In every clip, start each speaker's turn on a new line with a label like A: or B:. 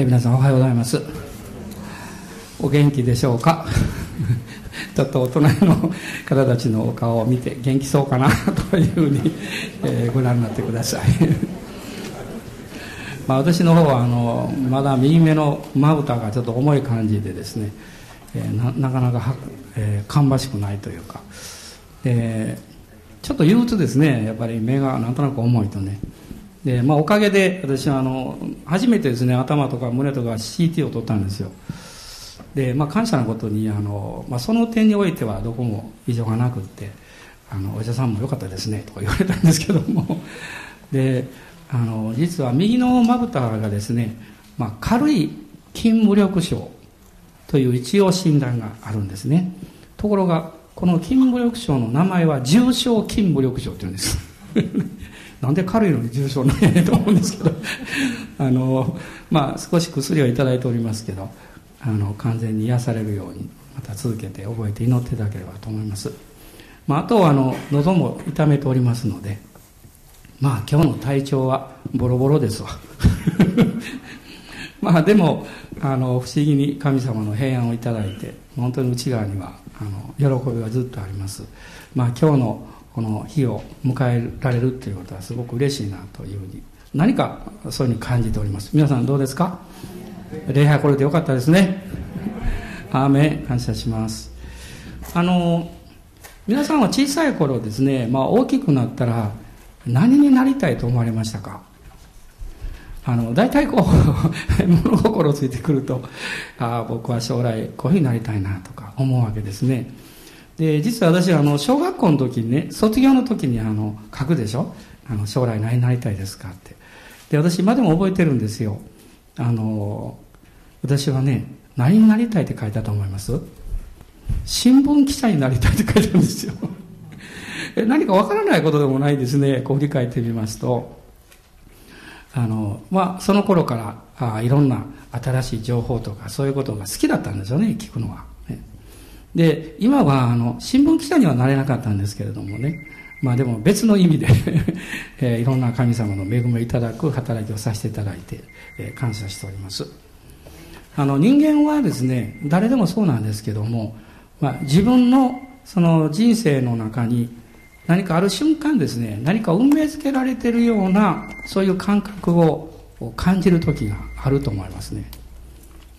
A: え皆さんおはようございます。お元気でしょうか？ちょっとお隣の方たちのお顔を見て元気そうかなというふうに、えー、ご覧になってください。まあ私の方はあのまだ右目のまぶたがちょっと重い感じでですね、えー、なかなかは、えー、芳しくないというか、えー、ちょっと憂鬱ですね。やっぱり目がなんとなく重いとね。で、まあ、おかげで私はあの初めてですね頭とか胸とか CT を取ったんですよ。で、まあ、感謝なことにあの、まあ、その点においてはどこも異常がなくってあのお医者さんも良かったですねとか言われたんですけども。であの実は右のまぶたがですね、まあ、軽い筋無力症という一応診断があるんですね。ところがこの筋無力症の名前は重症筋無力症っていうんです。なんで軽いのに重症なんやねと思うんですけど。あのまあ少し薬を頂いておりますけどあの完全に癒されるようにまた続けて覚えて祈っていただければと思います、まあ、あとはあの喉も痛めておりますのでまあ今日の体調はボロボロですわ。まあでもあの不思議に神様の平安をいただいて本当に内側にはあの喜びがずっとあります。まあ今日のこの日を迎えられるということはすごく嬉しいなというふうに何かそういうふうに感じております。皆さんどうですか？礼拝これでよかったですね。アーメン感謝します。あの皆さんは小さい頃ですね、まあ、大きくなったら何になりたいと思われましたか？あの大体こう 物心ついてくるとああ僕は将来こういうふうになりたいなとか思うわけですね。で実は私あの小学校の時にね卒業の時にあの書くでしょ？あの将来何になりたいですかって。で私今でも覚えてるんですよ。あの私はね何になりたいって書いたと思います？新聞記者になりたいって書いてるんですよ。え何かわからないことでもないですね。こう振り返ってみますと。あのまあその頃からあいろんな新しい情報とかそういうことが好きだったんですよね聞くのは、で今はあの新聞記者にはなれなかったんですけれどもね。まあでも別の意味で えー、いろんな神様の恵みをいただく働きをさせていただいて、えー、感謝しております。あの人間はですね誰でもそうなんですけども、まあ、自分のその人生の中に何かある瞬間ですね何か運命づけられてるようなそういう感覚を感じる時があると思いますね。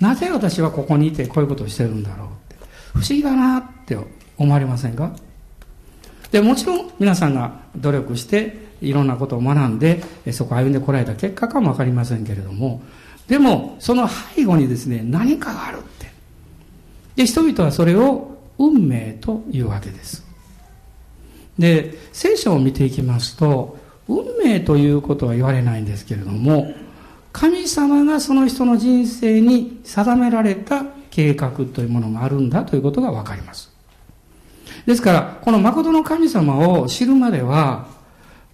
A: なぜ私はここにいてこういうことをしてるんだろう。不思議だなって思われませんか？でもちろん皆さんが努力していろんなことを学んでそこを歩んでこられた結果かもわかりませんけれどもでもその背後にですね何かがあるって。で人々はそれを運命というわけです。で聖書を見ていきますと運命ということは言われないんですけれども神様がその人の人生に定められた計画というものがあるんだということがわかりますですから、この誠の神様を知るまでは、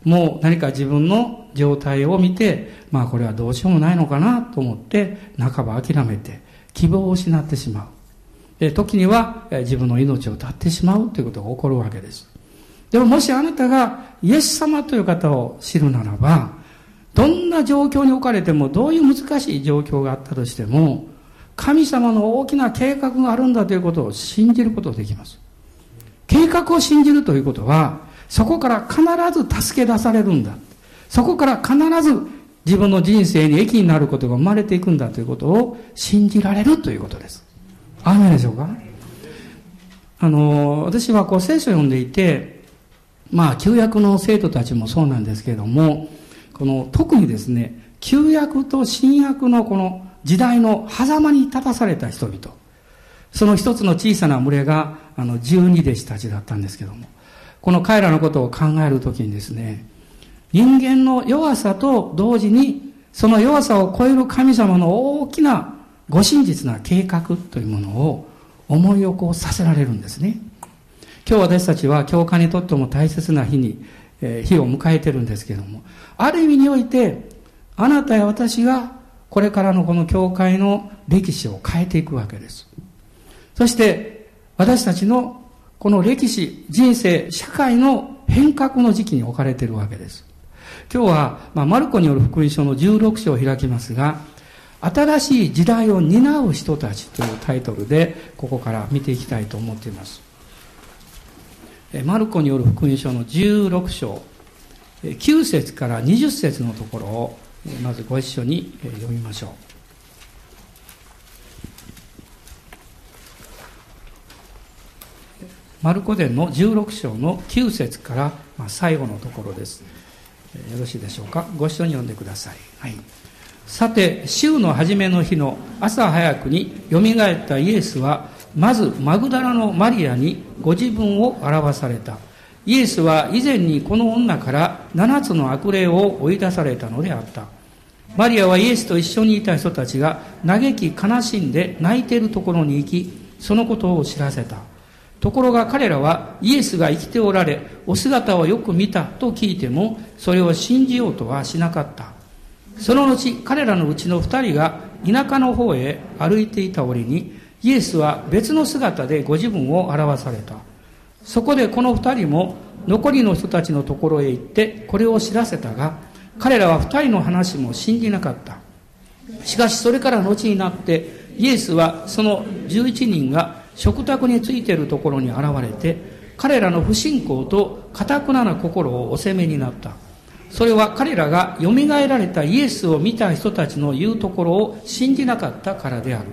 A: もう何か自分の状態を見て、まあこれはどうしようもないのかなと思って、半ば諦めて、希望を失ってしまう。で、時には自分の命を絶ってしまうということが起こるわけです。でももしあなたがイエス様という方を知るならば、どんな状況に置かれても、どういう難しい状況があったとしても、神様の大きな計画があるんだということを信じることができます。計画を信じるということは、そこから必ず助け出されるんだ。そこから必ず自分の人生に益になることが生まれていくんだということを信じられるということです。あめでしょうか？あの、私はこう聖書を読んでいて、まあ、旧約の生徒たちもそうなんですけれども、この特にですね、旧約と新約のこの時代の狭間に立たされた人々、その一つの小さな群れがあの、十二弟子たちだったんですけども、この彼らのことを考えるときにですね、人間の弱さと同時に、その弱さを超える神様の大きなご真実な計画というものを思い起こさせられるんですね。今日私たちは教会にとっても大切な日に、えー、日を迎えてるんですけども、ある意味において、あなたや私がこれからのこの教会の歴史を変えていくわけです。そして私たちのこの歴史、人生、社会の変革の時期に置かれているわけです。今日は、まあ、マルコによる福音書の16章を開きますが、新しい時代を担う人たちというタイトルでここから見ていきたいと思っていますマルコによる福音書の16章9節から20節のところをまずご一緒に読みましょう。マルコ伝の16章の9節から最後のところです。よろしいでしょうか？ご一緒に読んでください、はい。さて週の初めの日の朝早くによみがえったイエスはまずマグダラのマリアにご自分を表された。イエスは以前にこの女から7つの悪霊を追い出されたのであった。マリアはイエスと一緒にいた人たちが嘆き悲しんで泣いているところに行きそのことを知らせた。ところが彼らはイエスが生きておられお姿をよく見たと聞いてもそれを信じようとはしなかった。その後彼らのうちの二人が田舎の方へ歩いていた折にイエスは別の姿でご自分を表された。そこでこの二人も残りの人たちのところへ行ってこれを知らせたが彼らは二人の話も信じなかったしかしそれから後になってイエスはその11人が食卓についているところに現れて彼らの不信仰と堅くなな心をお責めになったそれは彼らが蘇られたイエスを見た人たちの言うところを信じなかったからである。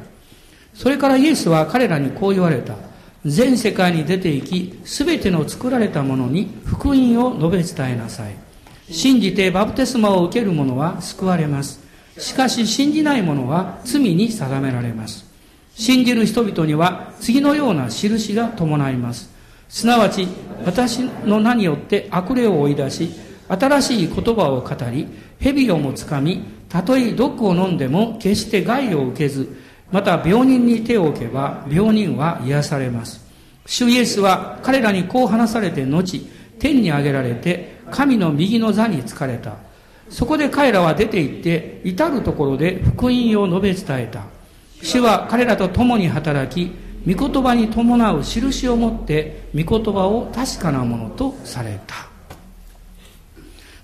A: それからイエスは彼らにこう言われた。全世界に出て行き、すべての作られたものに福音を述べ伝えなさい。信じてバプテスマを受ける者は救われます。しかし信じない者は罪に定められます。信じる人々には次のような印が伴います。すなわち、私の名によって悪霊を追い出し、新しい言葉を語り、蛇をもつかみ、たとえ毒を飲んでも決して害を受けず、また病人に手を置けば病人は癒されます。主イエスは彼らにこう話されて後、天に上げられて神の右の座に疲れた。そこで彼らは出て行って、至るところで福音を述べ伝えた。主は彼らと共に働き、御言葉に伴う印を持って、御言葉を確かなものとされた。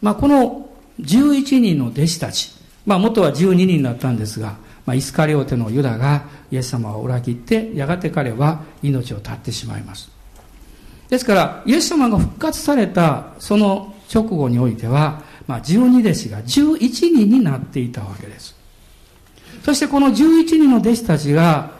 A: まあ、この11人の弟子たち、まあ、元は12人だったんですが、まあ、イスカリオテのユダがイエス様を裏切って、やがて彼は命を絶ってしまいます。ですから、イエス様が復活されたその直後においては、まあ、12弟子が11人になっていたわけです。そしてこの11人の弟子たちが、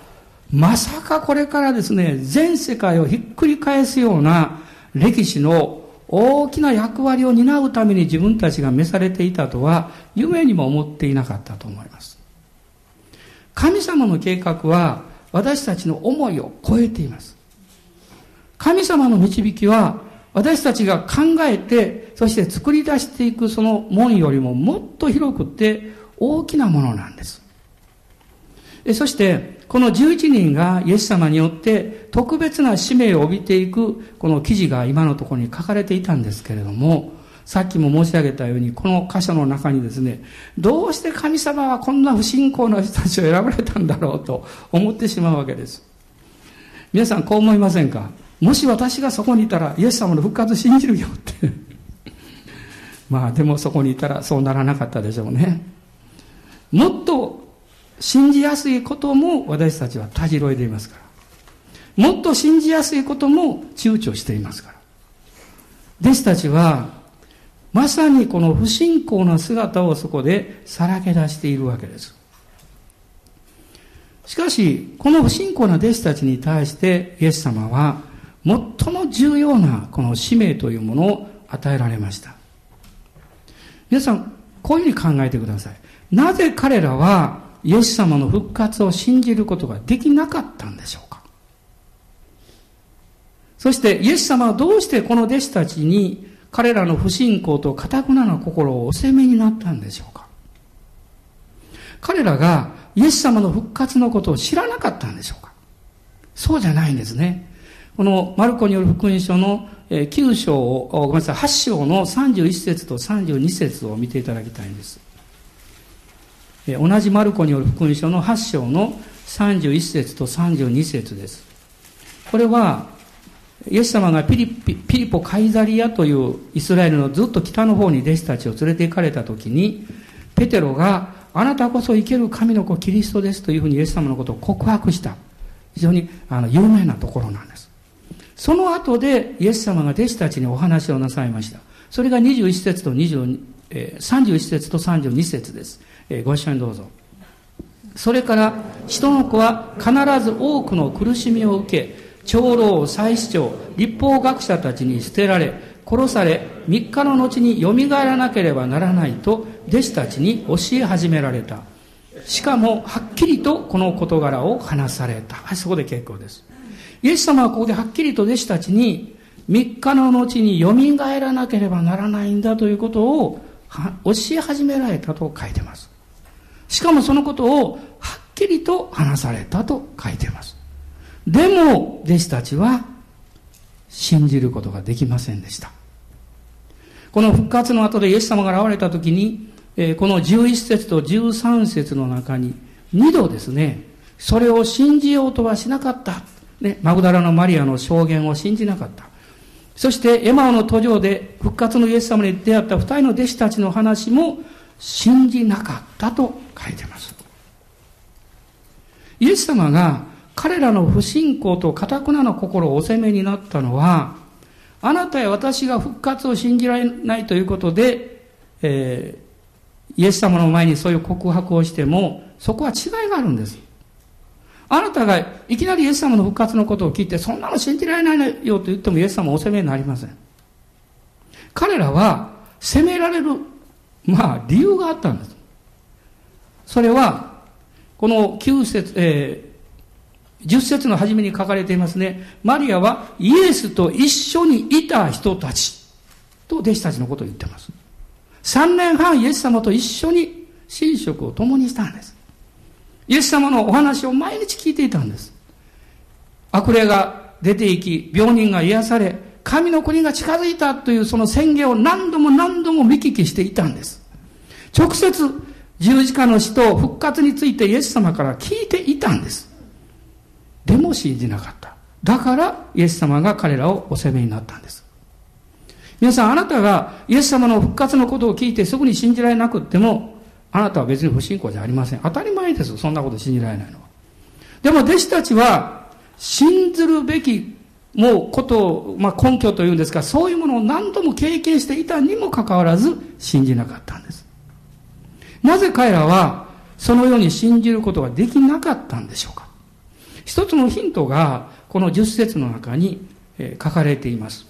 A: まさかこれからですね、全世界をひっくり返すような歴史の大きな役割を担うために自分たちが召されていたとは夢にも思っていなかったと思います。神様の計画は私たちの思いを超えています。神様の導きは私たちが考えて、そして作り出していくその門よりももっと広くて大きなものなんです。そして、この11人がイエス様によって特別な使命を帯びていくこの記事が今のところに書かれていたんですけれども、さっきも申し上げたように、この箇所の中にですね、どうして神様はこんな不信仰な人たちを選ばれたんだろうと思ってしまうわけです。皆さんこう思いませんか？もし私がそこにいたら、イエス様の復活信じるよって まあでもそこにいたらそうならなかったでしょうね。もっと信じやすいことも私たちはたじろいでいますから。もっと信じやすいことも躊躇していますから。弟子たちは、まさにこの不信仰な姿をそこでさらけ出しているわけです。しかし、この不信仰な弟子たちに対してイエス様は最も重要なこの使命というものを与えられました。皆さん、こういうふうに考えてください。なぜ彼らはイエス様の復活を信じることができなかったんでしょうかそしてイエス様はどうしてこの弟子たちに彼らの不信仰と堅くなな心をお責めになったんでしょうか？彼らがイエス様の復活のことを知らなかったんでしょうか？そうじゃないんですね。このマルコによる福音書の9章を、ごめんなさい、8章の31節と32節を見ていただきたいんです。同じマルコによる福音書の8章の31節と32節です。これは、イエス様がピリピリポ・カイザリアというイスラエルのずっと北の方に弟子たちを連れて行かれた時に、ペテロがあなたこそ生ける神の子キリストですというふうにイエス様のことを告白した。非常にあの有名なところなんです。その後でイエス様が弟子たちにお話をなさいました。それが21節と20、えー、31節と32節です、ご一緒にどうぞ。それから人の子は必ず多くの苦しみを受け長老祭司長立法学者たちに捨てられ殺され3日の後によみがえらなければならないと弟子たちに教え始められた。しかもはっきりとこの事柄を話された。はいそこで結構です。イエス様はここではっきりと弟子たちに3日の後によみがえらなければならないんだということを教え始められたと書いてます。しかもそのことをはっきりと話されたと書いてます。でも弟子たちは信じることができませんでしたこの復活の後でイエス様が現れた時に、え、この11節と13節の中に2度ですね、それを信じようとはしなかった。ね、マグダラのマリアの証言を信じなかった。そしてエマオの途上で復活のイエス様に出会った二人の弟子たちの話も信じなかったと書いてます。イエス様が彼らの不信仰と堅くなの心をお責めになったのは、あなたや私が復活を信じられないということで、えー、イエス様の前にそういう告白をしても、そこは違いがあるんです。あなたがいきなりイエス様の復活のことを聞いて、そんなの信じられないよと言ってもイエス様お責めになりません。彼らは責められる、まあ理由があったんです。それは、この9節、え10節の初めに書かれていますね。マリアはイエスと一緒にいた人たちと弟子たちのことを言ってます。3年半イエス様と一緒に寝食を共にしたんです。イエス様のお話を毎日聞いていたんです。悪霊が出ていき、病人が癒され、神の国が近づいたというその宣言を何度も何度も見聞きしていたんです。直接十字架の死と復活についてイエス様から聞いていたんです。でも信じなかった。だからイエス様が彼らをお責めになったんです。皆さん、あなたがイエス様の復活のことを聞いてすぐに信じられなくっても、あなたは別に不信仰じゃありません。当たり前です。そんなこと信じられないのは。でも弟子たちは、信ずるべきもうことを、まあ、根拠というんですか、そういうものを何度も経験していたにもかかわらず信じなかったんです。なぜ彼らはそのように信じることができなかったんでしょうか一つのヒントが、この十節の中に書かれています。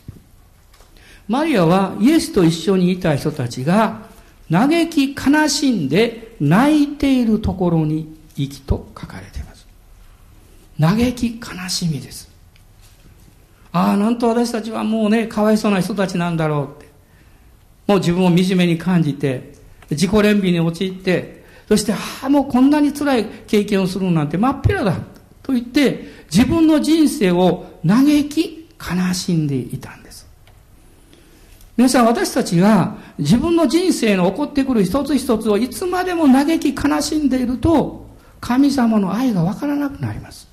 A: マリアはイエスと一緒にいた人たちが嘆き悲しんで泣いているところに行きと書かれています。嘆き悲しみです。ああ、なんと私たちはもうね、かわいそうな人たちなんだろうって。もう自分を惨めに感じて、自己憐憫に陥って、そして、ああ、もうこんなに辛い経験をするなんて真っ平だ。と言って、自分の人生を嘆き、悲しんでいたんです。皆さん、私たちが自分の人生の起こってくる一つ一つをいつまでも嘆き、悲しんでいると、神様の愛がわからなくなります。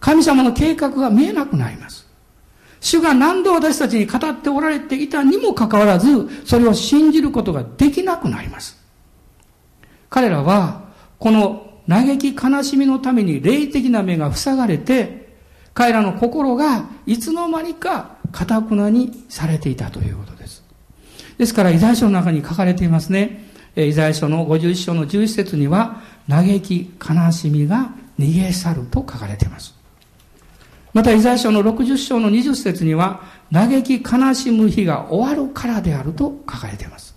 A: 神様の計画が見えなくなります。主が何度私たちに語っておられていたにもかかわらず、それを信じることができなくなります。彼らは、この嘆き悲しみのために霊的な目が塞がれて、彼らの心がいつの間にか堅くなにされていたということです。ですから、イザヤ書の中に書かれていますね。イザヤ書の51章の11節には、嘆き悲しみが逃げ去ると書かれています。また、イザヤ書の60章の20節には、嘆き悲しむ日が終わるからであると書かれています。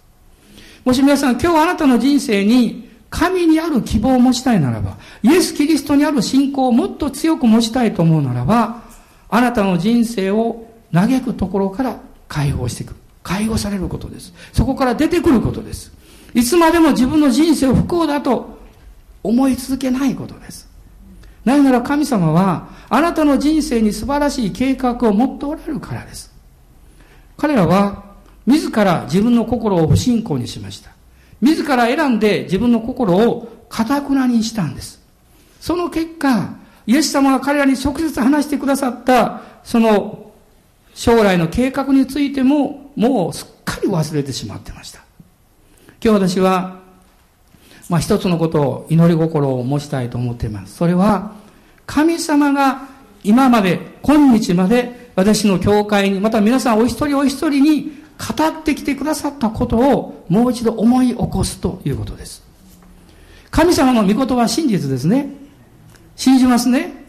A: もし皆さん、今日あなたの人生に神にある希望を持ちたいならば、イエス・キリストにある信仰をもっと強く持ちたいと思うならば、あなたの人生を嘆くところから解放していく。解放されることです。そこから出てくることです。いつまでも自分の人生を不幸だと思い続けないことです。なぜなら神様は、あなたの人生に素晴らしい計画を持っておられるからです。彼らは、自ら自分の心を不信仰にしました。自ら選んで自分の心を堅くなにしたんです。その結果、イエス様が彼らに直接話してくださった、その将来の計画についても、もうすっかり忘れてしまってました。今日私は、まあ、一つのことを祈り心を持ちたいと思っています。それは、神様が今まで、今日まで私の教会に、また皆さんお一人お一人に語ってきてくださったことをもう一度思い起こすということです。神様の御言葉は真実ですね。信じますね。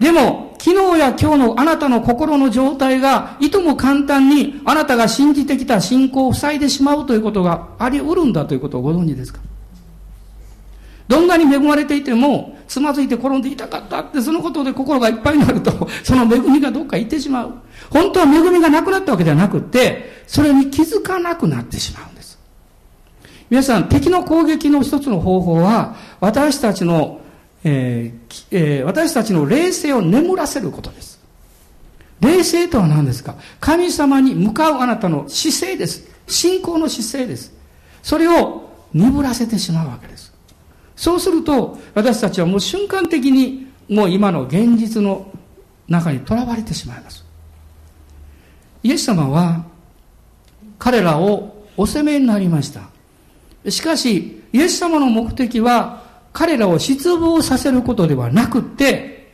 A: でも、昨日や今日のあなたの心の状態が、いとも簡単にあなたが信じてきた信仰を塞いでしまうということがあり得るんだということをご存知ですか？どんなに恵まれていても、つまずいて転んで痛かったって、そのことで心がいっぱいになると、その恵みがどっか行ってしまう。本当は恵みがなくなったわけではなくて、それに気づかなくなってしまうんです。皆さん、敵の攻撃の一つの方法は、私たちの、えーえー、私たちの霊性を眠らせることです。霊性とは何ですか？神様に向かうあなたの姿勢です。信仰の姿勢です。それを鈍らせてしまうわけです。そうすると、私たちはもう瞬間的に、もう今の現実の中にとらわれてしまいます。イエス様は、彼らをお責めになりました。しかし、イエス様の目的は、彼らを失望させることではなくって、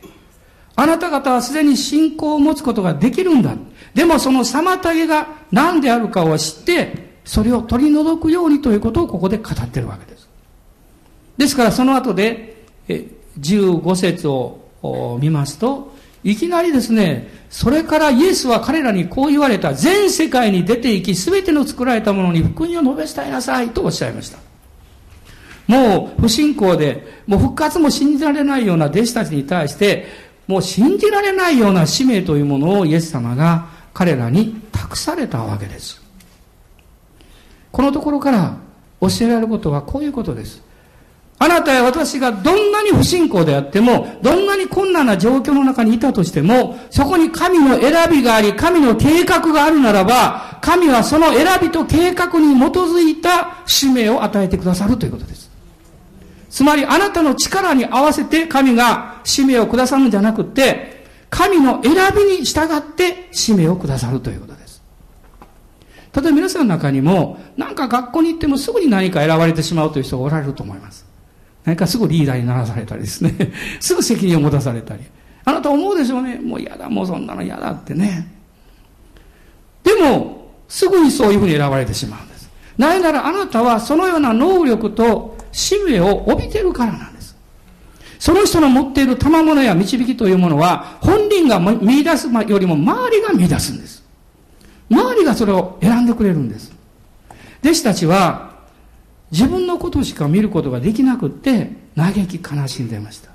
A: あなた方はすでに信仰を持つことができるんだ。でもその妨げが何であるかを知って、それを取り除くようにということをここで語ってるわけです。ですからその後で、15節を見ますと、いきなりですね、それからイエスは彼らにこう言われた。全世界に出て行き、すべての作られたものに福音を述べ伝えなさいとおっしゃいました。もう不信仰で、もう復活も信じられないような弟子たちに対して、もう信じられないような使命というものをイエス様が彼らに託されたわけです。このところから教えられることはこういうことです。あなたや私がどんなに不信仰であっても、どんなに困難な状況の中にいたとしても、そこに神の選びがあり、神の計画があるならば、神はその選びと計画に基づいた使命を与えてくださるということです。つまり、あなたの力に合わせて神が使命をくださるんじゃなくて、神の選びに従って使命をくださるということです。例えば皆さんの中にも、なんか学校に行ってもすぐに何か選ばれてしまうという人がおられると思います。何かすぐリーダーにならされたりですね。すぐ責任を持たされたり。あなた思うでしょうね。もう嫌だ、もうそんなの嫌だってね。でも、すぐにそういうふうに選ばれてしまうんです。なぜならあなたはそのような能力と使命を帯びてるからなんです。その人の持っている賜物や導きというものは、本人が見出すよりも周りが見出すんです。周りがそれを選んでくれるんです。弟子たちは、自分のことしか見ることができなくって、嘆き悲しんでいました。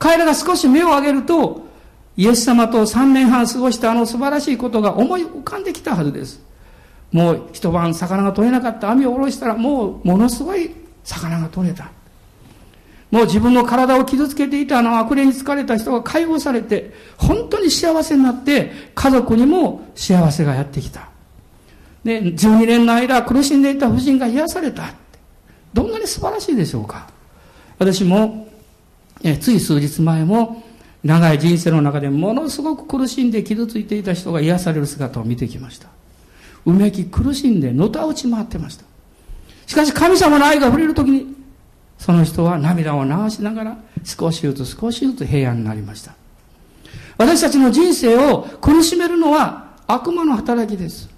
A: 彼らが少し目を上げると、イエス様と3年半過ごしたあの素晴らしいことが思い浮かんできたはずです。もう一晩魚が取れなかった網を下ろしたらもうものすごい魚が取れた。もう自分の体を傷つけていたあの悪霊に疲れた人が解放されて、本当に幸せになって、家族にも幸せがやってきた。で、12年の間苦しんでいた夫人が癒された。どんなに素晴らしいでしょうか。私も、えつい数日前も長い人生の中でものすごく苦しんで傷ついていた人が癒される姿を見てきました。うめき苦しんでのたうち回ってました。しかし神様の愛が触れる時にその人は涙を流しながら少しずつ少しずつ平安になりました。私たちの人生を苦しめるのは悪魔の働きです。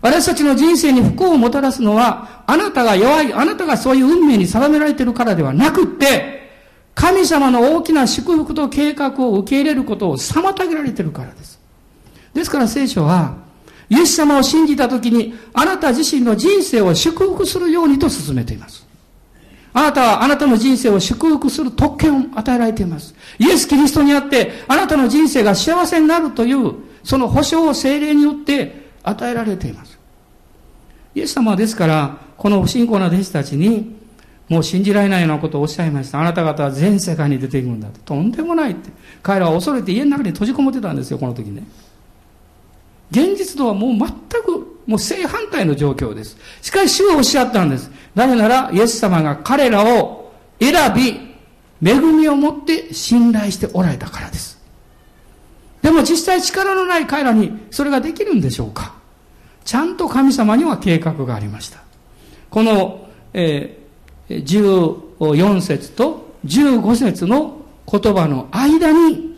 A: 私たちの人生に不幸をもたらすのは、あなたが弱い、あなたがそういう運命に定められているからではなくって、神様の大きな祝福と計画を受け入れることを妨げられているからです。ですから聖書は、イエス様を信じたときに、あなた自身の人生を祝福するようにと進めています。あなたはあなたの人生を祝福する特権を与えられています。イエス・キリストにあって、あなたの人生が幸せになるという、その保証を精霊によって与えられています。イエス様はですから、この不信仰な弟子たちに、もう信じられないようなことをおっしゃいました。あなた方は全世界に出ていくんだと。とんでもないって。彼らは恐れて家の中に閉じこもってたんですよ、この時ね。現実とはもう全く、もう正反対の状況です。しかし主はおっしゃったんです。なぜなら、イエス様が彼らを選び、恵みを持って信頼しておられたからです。でも実際力のない彼らにそれができるんでしょうかちゃんと神様には計画がありました。この、え14節と15節の言葉の間に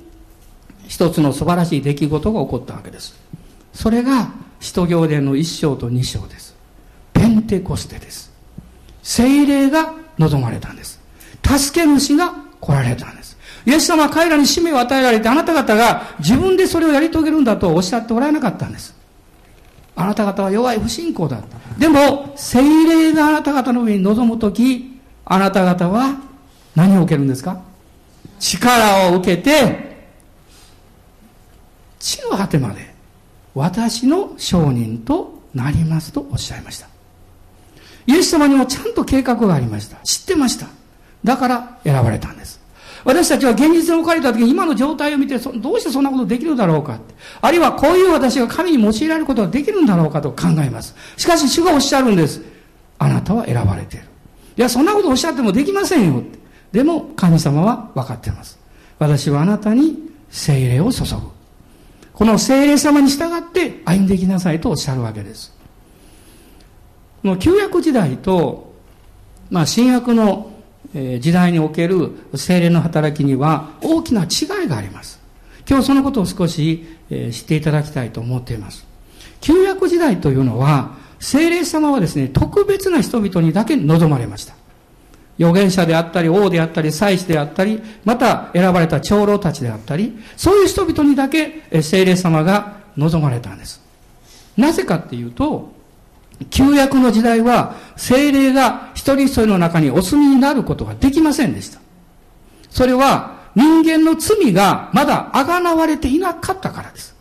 A: 一つの素晴らしい出来事が起こったわけです。それが使徒行伝の一章と二章です。ペンテコステです。精霊が望まれたんです。助け主が来られたんです。イエス様は彼らに使命を与えられて、あなた方が自分でそれをやり遂げるんだとおっしゃっておられなかったんです。あなた方は弱い不信仰だった。でも、精霊があなた方の上に臨むとき、あなた方は何を受けるんですか？力を受けて、地の果てまで私の証人となりますとおっしゃいました。イエス様にもちゃんと計画がありました。知ってました。だから選ばれたんです。私たちは現実に置かれた時に今の状態を見て、どうしてそんなことできるだろうか。あるいはこういう私が神に用いられることができるんだろうかと考えます。しかし主がおっしゃるんです。あなたは選ばれている。いや、そんなことおっしゃってもできませんよ。でも神様は分かっています。私はあなたに精霊を注ぐ。この精霊様に従って歩んでいきなさいとおっしゃるわけです。この旧約時代と、まあ、新約の時代における精霊の働きには大きな違いがあります。今日そのことを少し知っていただきたいと思っています。旧約時代というのは、精霊様はですね、特別な人々にだけ望まれました。預言者であったり、王であったり、祭司であったり、また選ばれた長老たちであったり、そういう人々にだけ精霊様が望まれたんです。なぜかっていうと、旧約の時代は精霊が一人一人の中にお住みになることができませんでした。それは人間の罪がまだあがなわれていなかったからです。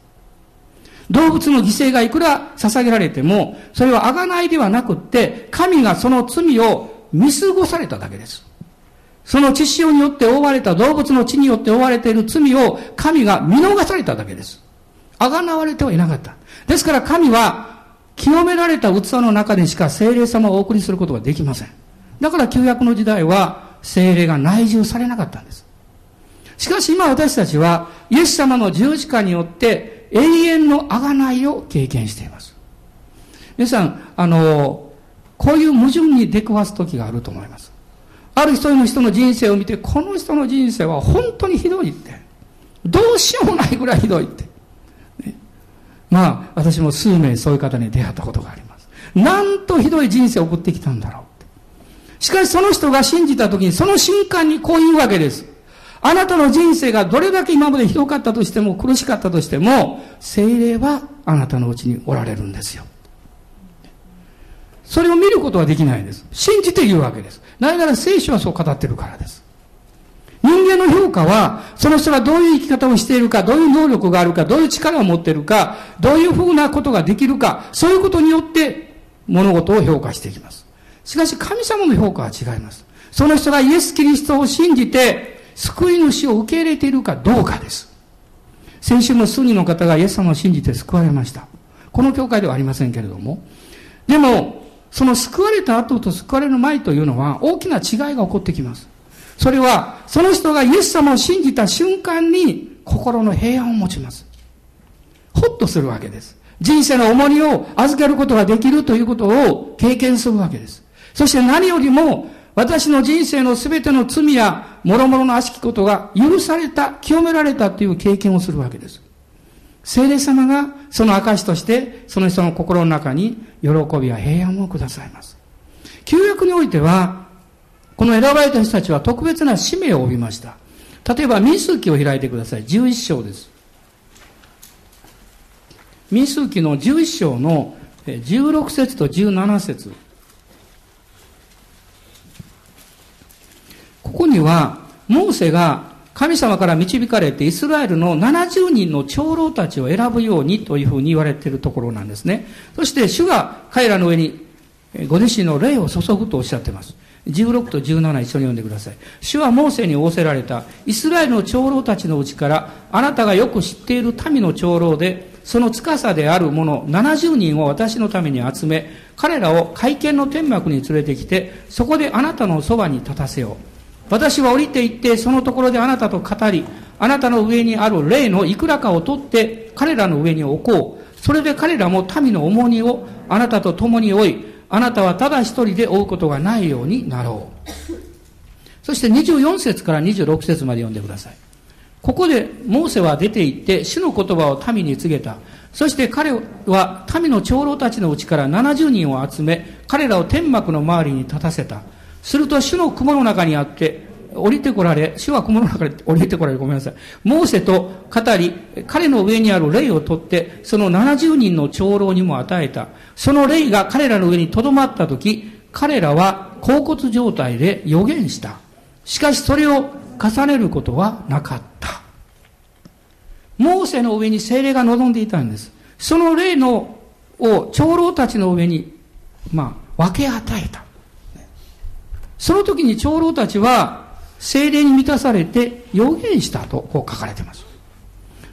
A: 動物の犠牲がいくら捧げられても、それはあがないではなくって、神がその罪を見過ごされただけです。その血潮によって覆われた動物の血によって覆われている罪を神が見逃されただけです。あがなわれてはいなかった。ですから神は清められた器の中でしか精霊様をお送りすることができません。だから旧約の時代は精霊が内住されなかったんです。しかし今私たちはイエス様の十字架によって永遠の贖いを経験しています。皆さん、あの、こういう矛盾に出くわす時があると思います。ある一人の人の人生を見て、この人の人生は本当にひどいって。どうしようもないぐらいひどいって。まあ、私も数名そういう方に出会ったことがあります。なんとひどい人生を送ってきたんだろう。しかしその人が信じた時に、その瞬間にこう言うわけです。あなたの人生がどれだけ今までひどかったとしても、苦しかったとしても、精霊はあなたのうちにおられるんですよ。それを見ることはできないんです。信じて言うわけです。なぜなら聖書はそう語ってるからです。人間の評価は、その人がどういう生き方をしているか、どういう能力があるか、どういう力を持っているか、どういうふうなことができるか、そういうことによって物事を評価していきます。しかし神様の評価は違います。その人がイエス・キリストを信じて、救い主を受け入れているかどうかです。先週も数人の方がイエス様を信じて救われました。この教会ではありませんけれども。でも、その救われた後と救われる前というのは大きな違いが起こってきます。それは、その人がイエス様を信じた瞬間に心の平安を持ちます。ほっとするわけです。人生の重荷を預けることができるということを経験するわけです。そして何よりも、私の人生の全ての罪や諸々の悪しきことが許された、清められたという経験をするわけです。聖霊様がその証として、その人の心の中に喜びや平安をくださいます。旧約においては、この選ばれた人たちは特別な使命を帯びました。例えば、民数記を開いてください。11章です。民数記の11章の16節と17節ここには、モーセが神様から導かれてイスラエルの70人の長老たちを選ぶようにというふうに言われているところなんですね。そして主が彼らの上にご自身の霊を注ぐとおっしゃっています。16と17一緒に読んでください。主はモーセに仰せられたイスラエルの長老たちのうちからあなたがよく知っている民の長老でその司である者70人を私のために集め彼らを会見の天幕に連れてきてそこであなたのそばに立たせよう。私は降りて行ってそのところであなたと語りあなたの上にある霊のいくらかを取って彼らの上に置こう。それで彼らも民の重荷をあなたと共に追いあなたはただ一人で追うことがないようになろう。
B: そして24節から26節まで読んでください。ここでモーセは出て行って主の言葉を民に告げた。そして彼は民の長老たちのうちから70人を集め、彼らを天幕の周りに立たせた。すると主の雲の中にあって、降りてこられ、主は雲の中で降りてこられ、ごめんなさい。モーセと語り、彼の上にある霊を取って、その70人の長老にも与えた。その霊が彼らの上に留まったとき、彼らは甲骨状態で予言した。しかしそれを重ねることはなかった。モーセの上に精霊が望んでいたんです。その霊のを長老たちの上に、まあ、分け与えた。その時に長老たちは精霊に満たされて予言したとこう書かれています。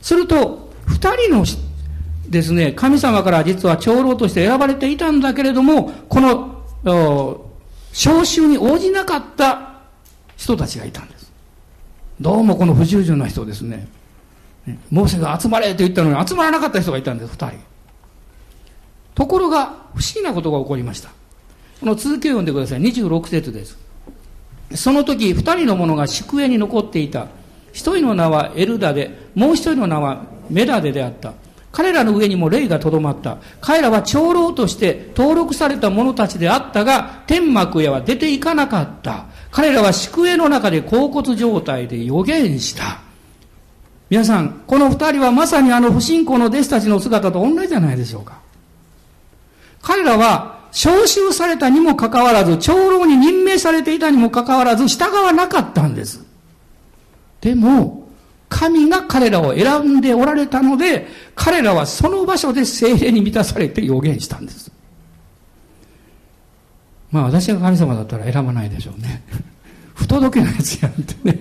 B: すると、二人のですね、神様から実は長老として選ばれていたんだけれども、この、召集に応じなかった人たちがいたんです。どうもこの不従順な人ですね。モーセが集まれと言ったのに集まらなかった人がいたんです、二人。ところが、不思議なことが起こりました。この続きを読んでください。26節です。その時、二人の者が宿営に残っていた。一人の名はエルダで、もう一人の名はメダデであった。彼らの上にも霊がとどまった。彼らは長老として登録された者たちであったが、天幕へは出ていかなかった。彼らは宿営の中で甲骨状態で予言した。皆さん、この二人はまさにあの不信仰の弟子たちの姿と同じじゃないでしょうか。彼らは召集されたにもかかわらず、長老に任命されていたにもかかわらず、従わなかったんです。でも、神が彼らを選んでおられたので、彼らはその場所で精霊に満たされて予言したんです。まあ私が神様だったら選ばないでしょうね。不届けなやつやんってね。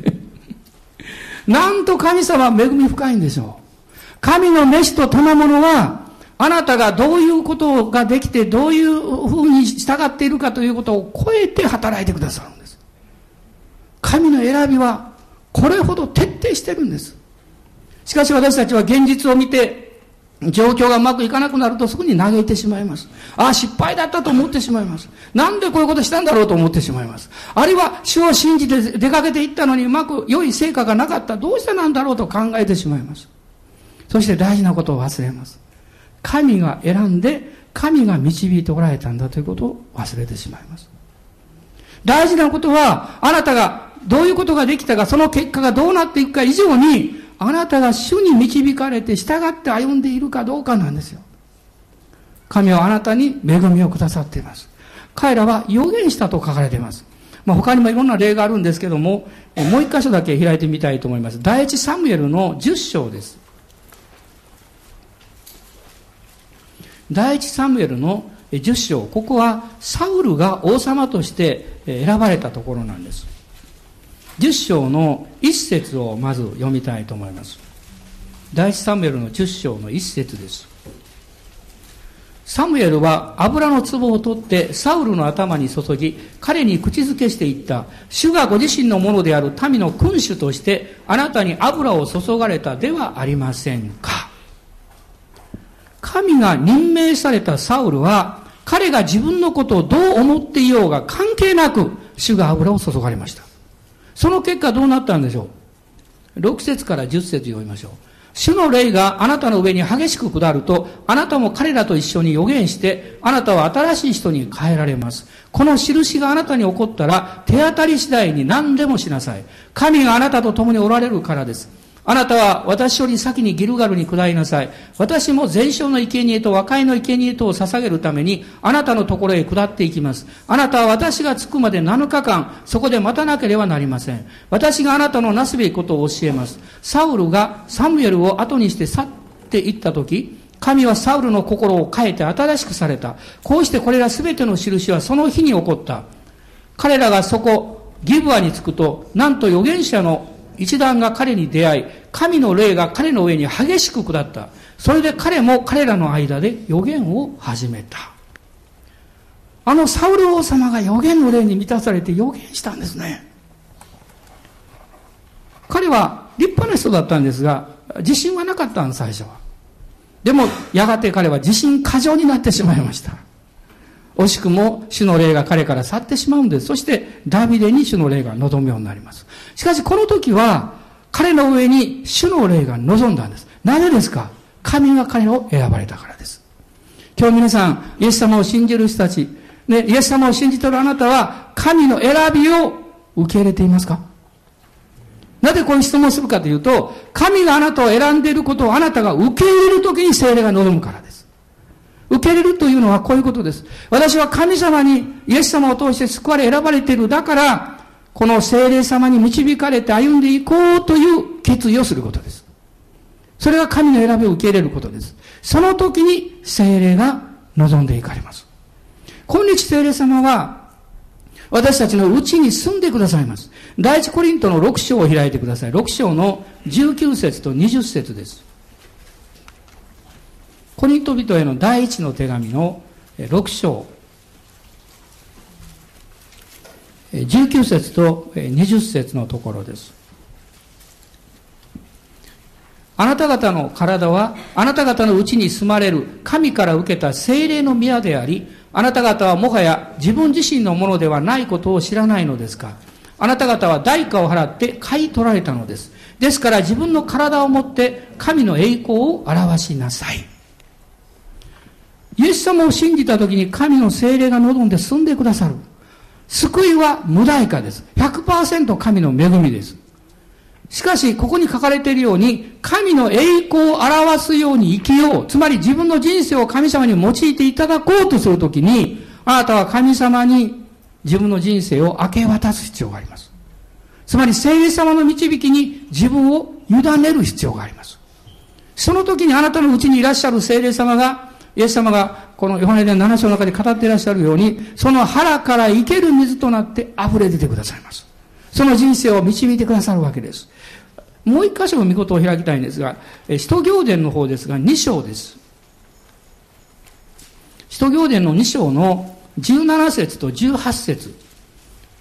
B: なんと神様は恵み深いんでしょう。神の飯と賜物は、あなたがどういうことができて、どういうふうに従っているかということを超えて働いてくださるんです。神の選びは、これほど徹底してるんです。しかし私たちは現実を見て、状況がうまくいかなくなるとすぐに嘆いてしまいます。ああ、失敗だったと思ってしまいます。なんでこういうことしたんだろうと思ってしまいます。あるいは主を信じて出かけていったのにうまく良い成果がなかった。どうしてなんだろうと考えてしまいます。そして大事なことを忘れます。神が選んで、神が導いておられたんだということを忘れてしまいます。大事なことは、あなたがどういうことができたか、その結果がどうなっていくか以上に、あなたが主に導かれて従って歩んでいるかどうかなんですよ。神はあなたに恵みをくださっています。彼らは予言したと書かれています。まあ、他にもいろんな例があるんですけども、もう一箇所だけ開いてみたいと思います。第一サムエルの10章です。第一サムエルの10章、ここはサウルが王様として選ばれたところなんです。10章の一節をまず読みたいと思います。第一サムエルの10章の一節です。サムエルは油の壺を取ってサウルの頭に注ぎ、彼に口づけしていった。主がご自身のものである民の君主としてあなたに油を注がれたではありませんか。神が任命されたサウルは彼が自分のことをどう思っていようが関係なく主が油を注がれました。その結果どうなったんでしょう ?6 節から10節読みましょう。主の霊があなたの上に激しく下ると、あなたも彼らと一緒に予言して、あなたは新しい人に変えられます。この印があなたに起こったら、手当たり次第に何でもしなさい。神があなたと共におられるからです。あなたは私より先にギルガルに下りなさい。私も全焼の生贄と和解の生贄とを捧げるために、あなたのところへ下っていきます。あなたは私が着くまで7日間、そこで待たなければなりません。私があなたのなすべきことを教えます。サウルがサムエルを後にして去っていったとき、神はサウルの心を変えて新しくされた。こうしてこれらすべての印はその日に起こった。彼らがそこ、ギブアに着くと、なんと預言者の一団が彼に出会い、神の霊が彼の上に激しく下った。それで彼も彼らの間で予言を始めた。あのサウル王様が予言の霊に満たされて予言したんですね。彼は立派な人だったんですが、自信はなかったんです、最初は。でも、やがて彼は自信過剰になってしまいました。惜しくも主の霊が彼から去ってしまうんです。そしてダビデに主の霊が望むようになります。しかしこの時は彼の上に主の霊が望んだんです。なぜですか？神が彼を選ばれたからです。今日皆さん、イエス様を信じる人たち、ね、イエス様を信じているあなたは神の選びを受け入れていますか？なぜこういう質問をするかというと、神があなたを選んでいることをあなたが受け入れるときに精霊が望むから。受け入れるというのはこういうことです。私は神様にイエス様を通して救われ選ばれている。だから、この精霊様に導かれて歩んでいこうという決意をすることです。それが神の選びを受け入れることです。その時に精霊が望んでいかれます。今日精霊様は私たちのうちに住んでくださいます。第一コリントの6章を開いてください。6章の19節と20節です。コリント人への第一の手紙の6章19節と20節のところです。あなた方の体はあなた方のうちに住まれる神から受けた精霊の宮であり、あなた方はもはや自分自身のものではないことを知らないのですかあなた方は代価を払って買い取られたのです。ですから自分の体を持って神の栄光を表しなさい。イエス様を信じた時に神の精霊が望んで住んでくださる。救いは無代価です。100%神の恵みです。しかし、ここに書かれているように、神の栄光を表すように生きよう。つまり自分の人生を神様に用いていただこうとするときに、あなたは神様に自分の人生を明け渡す必要があります。つまり、聖霊様の導きに自分を委ねる必要があります。その時にあなたのうちにいらっしゃる聖霊様が、イエス様がこのヨハネで7章の中で語っていらっしゃるように、その腹から生ける水となって溢れ出てくださいます。その人生を導いてくださるわけです。もう一箇所の見事を開きたいんですが、使徒行伝の方ですが、2章です。使徒行伝の2章の17節と18節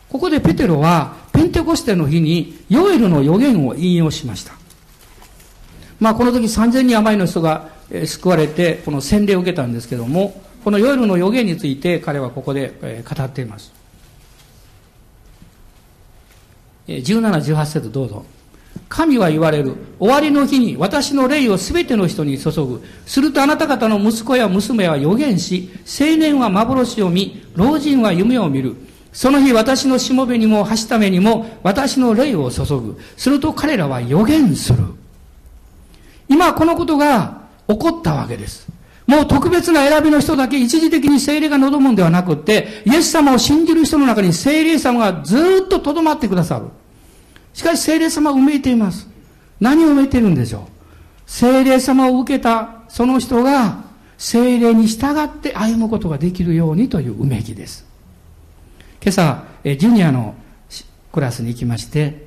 B: ここでペテロは、ペンテコステの日に、ヨエルの予言を引用しました。まあ、この時3000人余りの人が救われて、この洗礼を受けたんですけども、このヨエルの予言について彼はここで語っています。17、18節どうぞ。神は言われる。終わりの日に私の霊をすべての人に注ぐ。するとあなた方の息子や娘は予言し、青年は幻を見、老人は夢を見る。その日私のしもべにもはしためにも私の霊を注ぐ。すると彼らは予言する。今このことが起こったわけです。もう特別な選びの人だけ一時的に精霊が望むんではなくって、イエス様を信じる人の中に精霊様がずっと留まってくださる。しかし精霊様は埋めています。何を埋めてるんでしょう？精霊様を受けたその人が精霊に従って歩むことができるようにといううめきです。今朝、ジュニアのクラスに行きまして、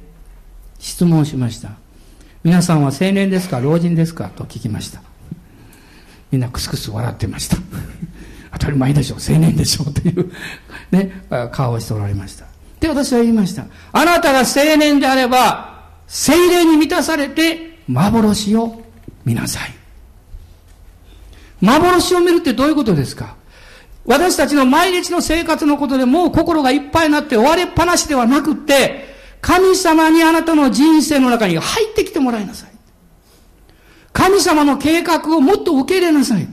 B: 質問しました。皆さんは青年ですか老人ですかと聞きました。みんなクスクス笑ってました。当たり前でしょ、青年でしょうという、ね、顔をしておられました。で、私は言いました。あなたが青年であれば、精霊に満たされて、幻を見なさい。幻を見るってどういうことですか？私たちの毎日の生活のことでもう心がいっぱいになって終わりっぱなしではなくって、神様にあなたの人生の中に入ってきてもらいなさい。神様の計画をもっと受け入れなさい。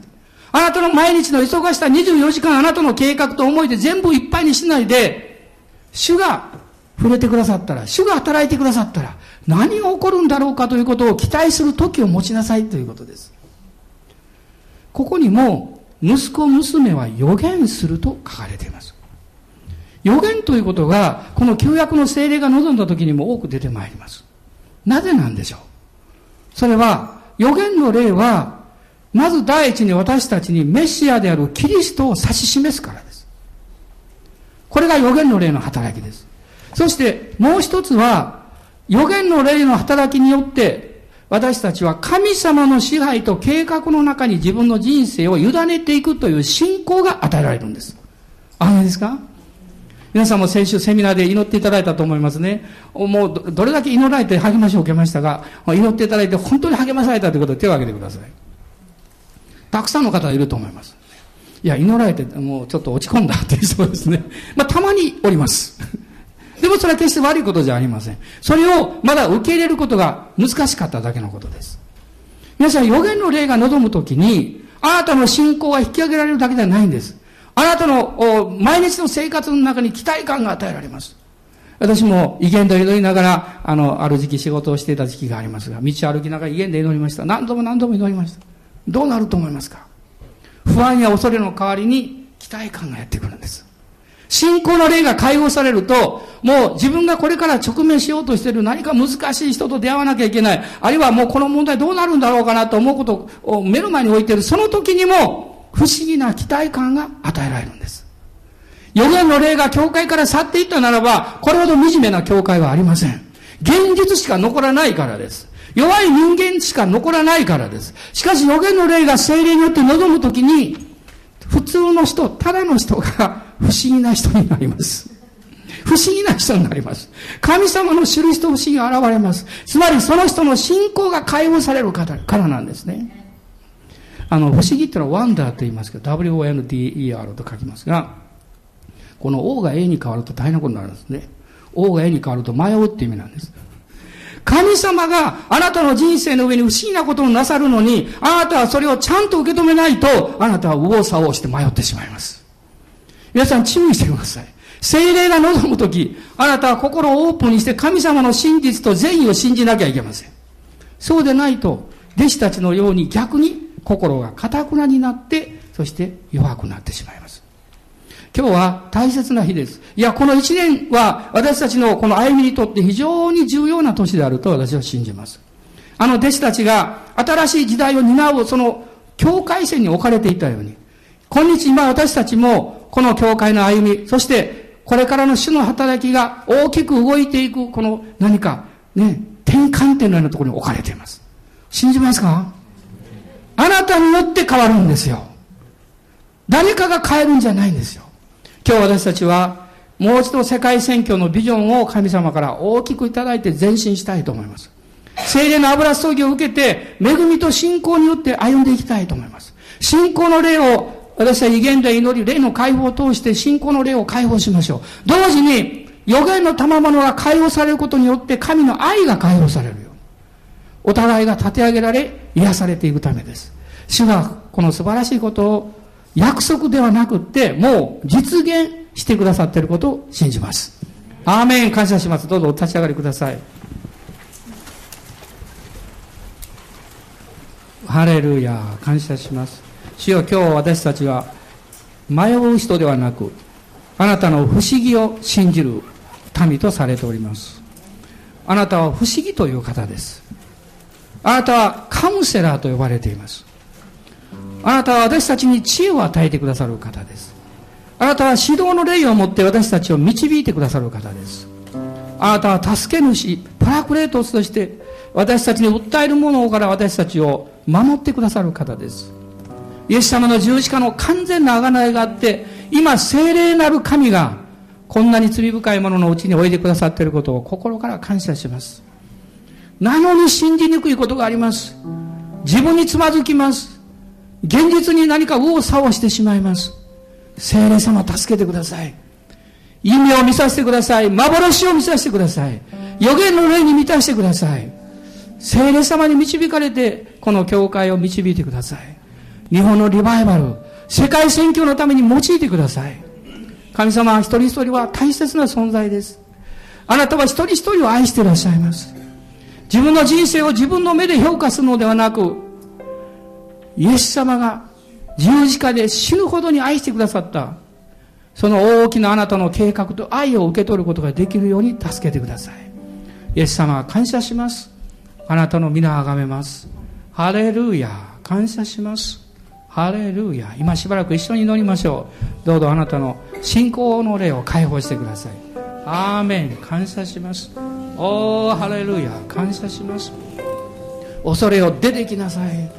B: あなたの毎日の忙しさ24時間あなたの計画と思いで全部いっぱいにしないで、主が触れてくださったら、主が働いてくださったら、何が起こるんだろうかということを期待する時を持ちなさいということです。ここにも、息子、娘は予言すると書かれています。予言ということが、この旧約の精霊が望んだ時にも多く出てまいります。なぜなんでしょう？それは、予言の例は、まず第一に私たちにメシアであるキリストを指し示すからです。これが予言の霊の働きです。そしてもう一つは、予言の霊の働きによって、私たちは神様の支配と計画の中に自分の人生を委ねていくという信仰が与えられるんです。あめですか？皆さんも先週セミナーで祈っていただいたと思いますね。もうどれだけ祈られて励ましを受けましたが、祈っていただいて本当に励まされたということで手を挙げてください。たくさんの方がいると思います。いや、祈られて、もうちょっと落ち込んだっていう人ですね。まあ、たまにおります。でもそれは決して悪いことじゃありません。それをまだ受け入れることが難しかっただけのことです。皆さん、予言の霊が望むときに、あなたの信仰は引き上げられるだけではないんです。あなたの毎日の生活の中に期待感が与えられます。私も威厳で祈りながら、あの、ある時期仕事をしていた時期がありますが、道歩きながら威厳で祈りました。何度も何度も祈りました。どうなると思いますか？不安や恐れの代わりに期待感がやってくるんです。信仰の霊が解放されると、もう自分がこれから直面しようとしている何か難しい人と出会わなきゃいけない。あるいはもうこの問題どうなるんだろうかなと思うことを目の前に置いている。その時にも不思議な期待感が与えられるんです。予言の霊が教会から去っていったならば、これほど惨めな教会はありません。現実しか残らないからです。弱い人間しか残らないからです。しかし予言の霊が精霊によって望むときに、普通の人、ただの人が 不思議な人になります。不思議な人になります。神様の印と不思議が現れます。つまりその人の信仰が解放されるからなんですね。あの、不思議ってのはワンダーと言いますけど、W-O-N-D-E-R と書きますが、この O が A に変わると大変なことになるんですね。O が A に変わると迷うって意味なんです。神様があなたの人生の上に不思議なことをなさるのに、あなたはそれをちゃんと受け止めないと、あなたは右往左往して迷ってしまいます。皆さん注意してください。精霊が望むとき、あなたは心をオープンにして神様の真実と善意を信じなきゃいけません。そうでないと、弟子たちのように逆に心が堅くなになって、そして弱くなってしまいます。今日は大切な日です。いや、この一年は私たちのこの歩みにとって非常に重要な年であると私は信じます。あの弟子たちが新しい時代を担うその境界線に置かれていたように、今日今私たちもこの教会の歩み、そしてこれからの主の働きが大きく動いていくこの何かね、転換点のようなところに置かれています。信じますか？あなたによって変わるんですよ。誰かが変えるんじゃないんですよ。今日私たちはもう一度世界選挙のビジョンを神様から大きくいただいて前進したいと思います。精霊の油注ぎを受けて、恵みと信仰によって歩んでいきたいと思います。信仰の霊を、私は威厳で祈り、霊の解放を通して信仰の霊を解放しましょう。同時に、予言の賜物が解放されることによって、神の愛が解放されるよ。お互いが立て上げられ、癒されていくためです。主がこの素晴らしいことを約束ではなくって、もう実現してくださっていることを信じます。アーメン感謝します。どうぞお立ち上がりください。ハレルヤ感謝します。主よ今日私たちは迷う人ではなく、あなたの不思議を信じる民とされております。あなたは不思議という方です。あなたはカウンセラーと呼ばれています。あなたは私たちに知恵を与えてくださる方です。あなたは指導の霊を持って私たちを導いてくださる方です。あなたは助け主、パラクレートスとして私たちに訴えるものから私たちを守ってくださる方です。イエス様の十字架の完全な贖いがあって、今聖霊なる神がこんなに罪深いもののうちにおいでくださっていることを心から感謝します。なのに信じにくいことがあります。自分につまずきます。現実に何か右往左往してしまいます。聖霊様助けてください。夢を見させてください。幻を見させてください。予言の霊に満たしてください。聖霊様に導かれて、この教会を導いてください。日本のリバイバル、世界選挙のために用いてください。神様一人一人は大切な存在です。あなたは一人一人を愛していらっしゃいます。自分の人生を自分の目で評価するのではなく、イエス様が十字架で死ぬほどに愛してくださった、その大きなあなたの計画と愛を受け取ることができるように助けてください。イエス様は感謝します。あなたの皆をあがめます。ハレルヤ。感謝します。ハレルヤ。今しばらく一緒に祈りましょう。どうぞあなたの信仰の霊を解放してください。アーメン。感謝します。おー、ハレルヤ。感謝します。恐れを出てきなさい。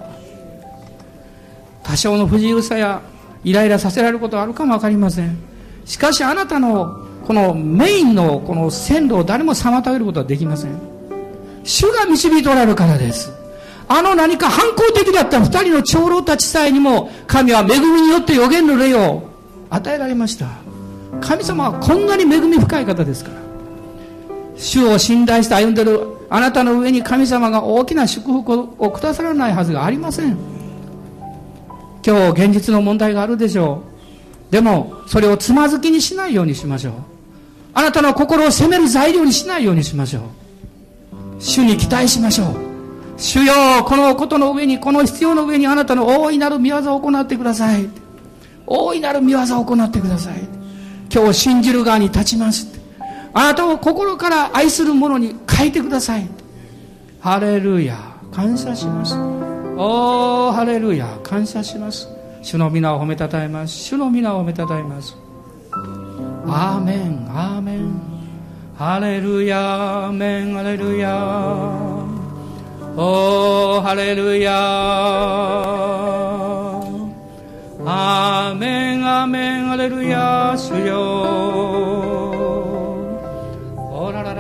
B: 多少の不自由さやイライラさせられることはあるかもわかりませんしかしあなたのこのメインのこの線路を誰も妨げることはできません主が導いておられるからですあの何か反抗的だった二人の長老たちさえにも、神は恵みによって予言の霊を与えられました。神様はこんなに恵み深い方ですから。主を信頼して歩んでるあなたの上に神様が大きな祝福をくださらないはずがありません。今日現実の問題があるでしょう。でも、それをつまずきにしないようにしましょう。あなたの心を責める材料にしないようにしましょう。主に期待しましょう。主よ、このことの上に、この必要の上にあなたの大いなる見業を行ってください。大いなる見業を行ってください。今日信じる側に立ちます。あなたを心から愛する者に変えてください。ハレルヤ。感謝します。おー、ハレルヤ。感謝します。主の皆を褒めたたえます。主の皆を褒めたたえます。アーメン、アーメン。ハレルヤ、アーメン、ハレルヤ。おー、ハレルヤ。アーメン、アーメン、ハレルヤ、主よ。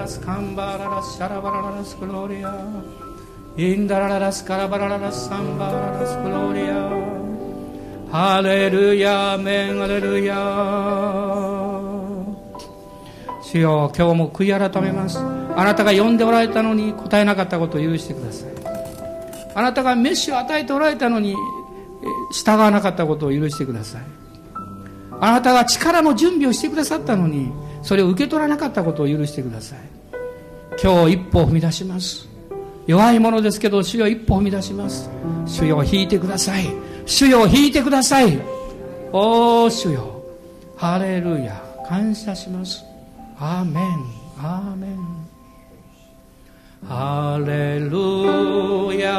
B: ラスカンバララスシャラバララスクローリア。インダラララスカラバララスサンバララスクローリア。ハレルヤ、メン、ハレルヤ。主よ今日も悔い改めますあなたが呼んでおられたのに答えなかったことを許してくださいあなたがメッシュを与えておられたのに従わなかったことを許してくださいあなたが力の準備をしてくださったのにそれを受け取らなかったことを許してください。今日一歩踏み出します。弱いものですけど主よ一歩踏み出します。主よ引いてください。主よ引いてください。おー主よ。ハレルヤ。感謝します。アーメン。アーメン。ハレルヤ。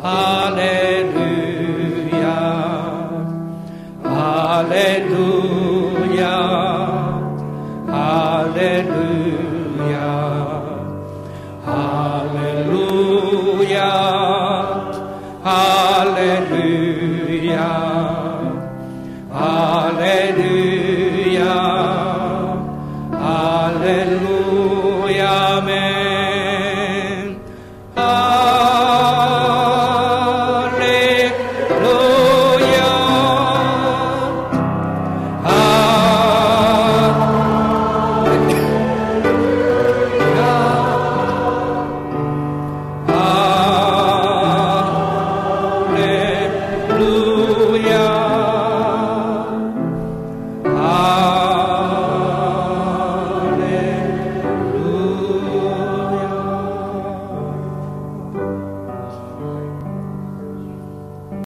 B: ハレルヤ。ハレルヤ。レルヤハレルヤ